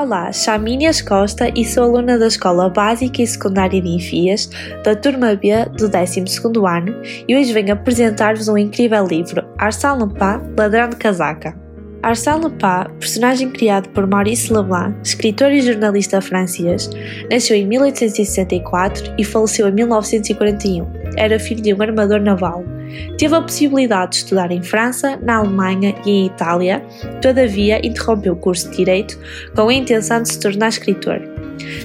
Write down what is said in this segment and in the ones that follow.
Olá, chamo Costa e sou aluna da Escola Básica e Secundária de Enfias, da Turma B do 12º ano e hoje venho apresentar-vos um incrível livro, Arsène Lupin, Ladrão de Casaca. Arsène Lupin, personagem criado por Maurice Leblanc, escritor e jornalista francês, nasceu em 1864 e faleceu em 1941. Era filho de um armador naval. Teve a possibilidade de estudar em França, na Alemanha e em Itália, todavia interrompeu o curso de Direito com a intenção de se tornar escritor.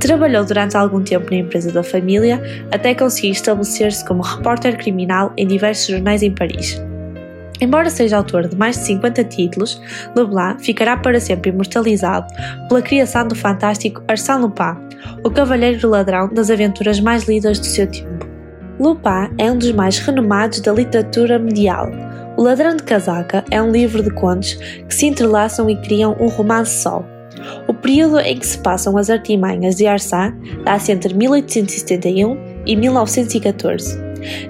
Trabalhou durante algum tempo na empresa da família até conseguir estabelecer-se como repórter criminal em diversos jornais em Paris. Embora seja autor de mais de 50 títulos, Leblanc ficará para sempre imortalizado pela criação do fantástico Arsène Lupin, o cavalheiro ladrão das aventuras mais lidas do seu tempo. Lupin é um dos mais renomados da literatura medial. O Ladrão de Casaca é um livro de contos que se entrelaçam e criam um romance só. O período em que se passam as artimanhas de Arsène dá-se entre 1871 e 1914.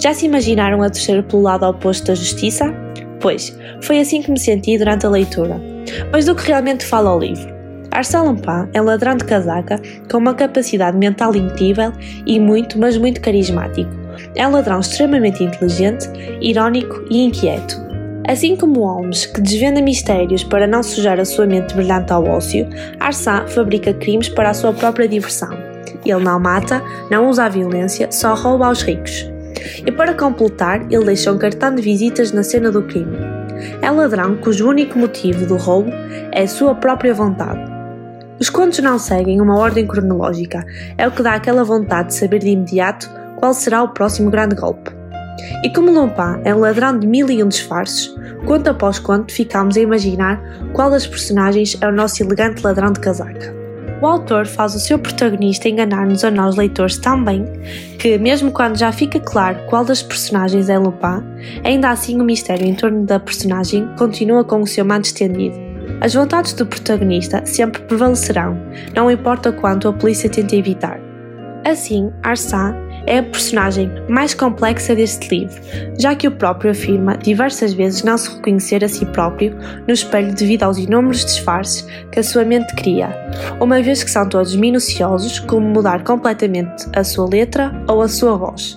Já se imaginaram a torcer pelo lado oposto da justiça? Pois, foi assim que me senti durante a leitura. Mas do que realmente fala o livro? Arsène Lupin é um ladrão de casaca com uma capacidade mental incrível e muito, mas muito carismático. É um ladrão extremamente inteligente, irónico e inquieto. Assim como Holmes, que desvenda mistérios para não sujar a sua mente brilhante ao ócio, Arsène fabrica crimes para a sua própria diversão. Ele não mata, não usa a violência, só rouba aos ricos. E para completar, ele deixa um cartão de visitas na cena do crime. É ladrão cujo único motivo do roubo é a sua própria vontade. Os contos não seguem uma ordem cronológica, é o que dá aquela vontade de saber de imediato qual será o próximo grande golpe. E como Lupin é um ladrão de mil e um disfarces, conto após conto ficamos a imaginar qual das personagens é o nosso elegante ladrão de casaca. O autor faz o seu protagonista enganar-nos a nós leitores tão bem que, mesmo quando já fica claro qual das personagens é Lupin, ainda assim o mistério em torno da personagem continua com o seu manto estendido. As vontades do protagonista sempre prevalecerão, não importa quanto a polícia tente evitar. Assim, Arsène é a personagem mais complexa deste livro, já que o próprio afirma diversas vezes não se reconhecer a si próprio no espelho devido aos inúmeros disfarces que a sua mente cria, uma vez que são todos minuciosos, como mudar completamente a sua letra ou a sua voz.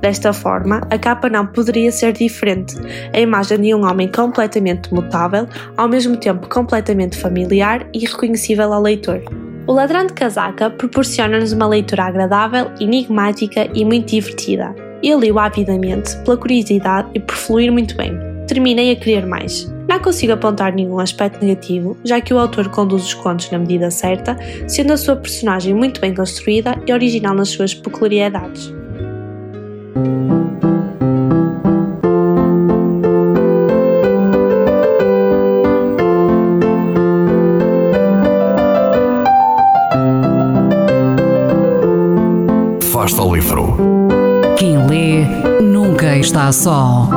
Desta forma, a capa não poderia ser diferente, a imagem de um homem completamente mutável, ao mesmo tempo completamente familiar e reconhecível ao leitor. O Ladrão de Casaca proporciona-nos uma leitura agradável, enigmática e muito divertida. Eu li-o avidamente, pela curiosidade e por fluir muito bem. Terminei a querer mais. Não consigo apontar nenhum aspecto negativo, já que o autor conduz os contos na medida certa, sendo a sua personagem muito bem construída e original nas suas peculiaridades. Fasta ao livro. Quem lê nunca está só.